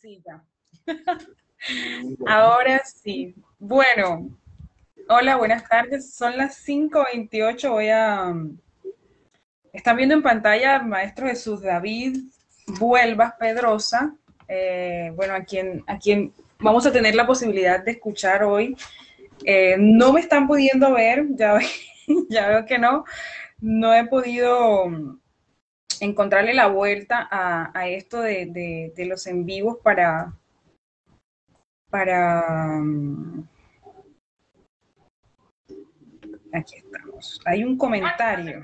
sí, ya. Ahora sí. Bueno, hola, buenas tardes. Son las 5.28. Voy a... Están viendo en pantalla maestro Jesús David Vuelvas Pedrosa. Eh, bueno, a quien, a quien vamos a tener la posibilidad de escuchar hoy. Eh, no me están pudiendo ver, ya, ya veo que no. No he podido encontrarle la vuelta a, esto de, los en vivos para, para... Aquí estamos. Hay un comentario.